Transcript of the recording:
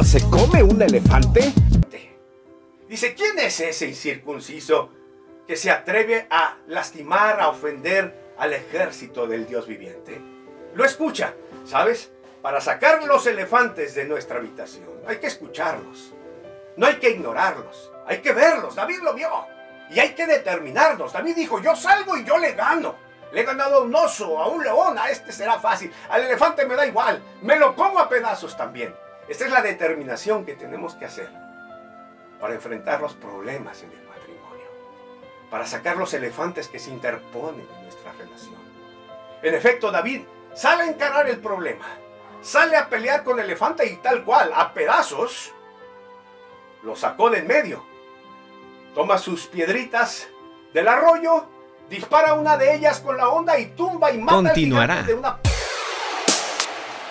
¿Cómo se come un elefante? Dice, ¿quién es ese incircunciso que se atreve a lastimar, a ofender al ejército del Dios viviente? Lo escucha, ¿sabes? Para sacar los elefantes de nuestra habitación hay que escucharlos. No hay que ignorarlos, hay que verlos. David lo vio. Y hay que determinarnos. David dijo, yo salgo y yo le gano. Le he ganado a un oso, a un león, a este será fácil. Al elefante me da igual. Me lo como a pedazos también. Esta es la determinación que tenemos que hacer para enfrentar los problemas en el matrimonio. Para sacar los elefantes que se interponen en nuestra relación. En efecto, David sale a encarar el problema. Sale a pelear con el elefante y tal cual, a pedazos, lo sacó de en medio toma sus piedritas del arroyo, dispara una de ellas con la onda y tumba y mata Continuará. de una